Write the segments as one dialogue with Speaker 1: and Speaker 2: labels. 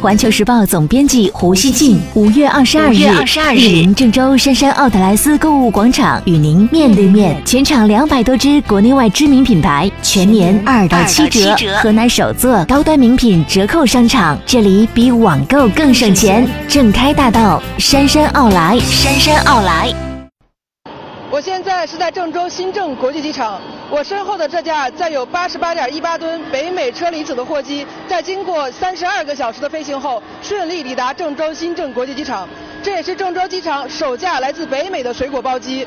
Speaker 1: 环球时报总编辑胡锡进，五月二十二日，
Speaker 2: 二十二日，
Speaker 1: 莅临郑州杉杉奥特莱斯购物广场，与您面对面。全场两百多支国内外知名品牌，全年二到七折，河南首座高端名品折扣商场，这里比网购更省钱。正开大道，杉杉奥莱，
Speaker 2: 杉杉奥莱。
Speaker 3: 我现在是在郑州新郑国际机场，我身后的这架载有八十八点一八吨北美车厘子的货机，在经过三十二个小时的飞行后，顺利抵达郑州新郑国际机场。这也是郑州机场首架来自北美的水果包机。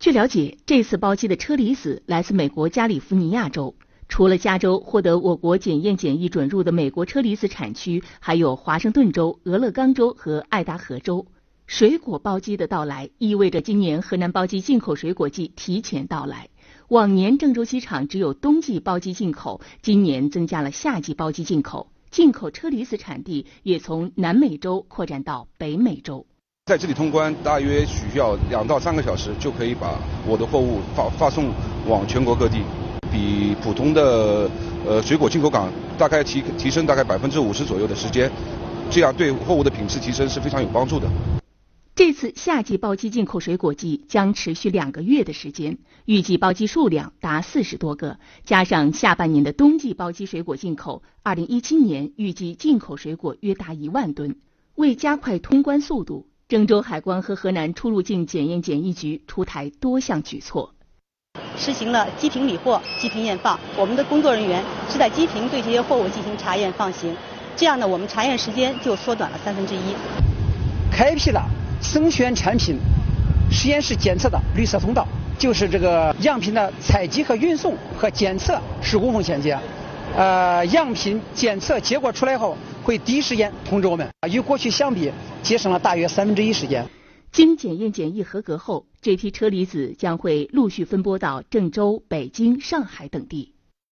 Speaker 4: 据了解，这次包机的车厘子来自美国加利福尼亚州。除了加州获得我国检验检疫准入的美国车厘子产区，还有华盛顿州、俄勒冈州和爱达荷州。水果包机的到来，意味着今年河南包机进口水果季提前到来。往年郑州机场只有冬季包机进口，今年增加了夏季包机进口。进口车厘子产地也从南美洲扩展到北美洲。
Speaker 5: 在这里通关大约需要两到三个小时，就可以把我的货物发发送往全国各地，比普通的呃水果进口港大概提提升大概百分之五十左右的时间，这样对货物的品质提升是非常有帮助的。
Speaker 4: 这次夏季包机进口水果季将持续两个月的时间，预计包机数量达四十多个。加上下半年的冬季包机水果进口，二零一七年预计进口水果约达一万吨。为加快通关速度，郑州海关和河南出入境检验检疫局出台多项举措，
Speaker 6: 实行了机坪理货、机坪验放。我们的工作人员是在机坪对这些货物进行查验放行，这样呢，我们查验时间就缩短了三分之一。
Speaker 7: 开辟了。生鲜产品实验室检测的绿色通道，就是这个样品的采集和运送和检测是无缝衔接。呃，样品检测结果出来后，会第一时间通知我们。与过去相比，节省了大约三分之一时间。
Speaker 4: 经检验检疫合格后，这批车厘子将会陆续分拨到郑州、北京、上海等地。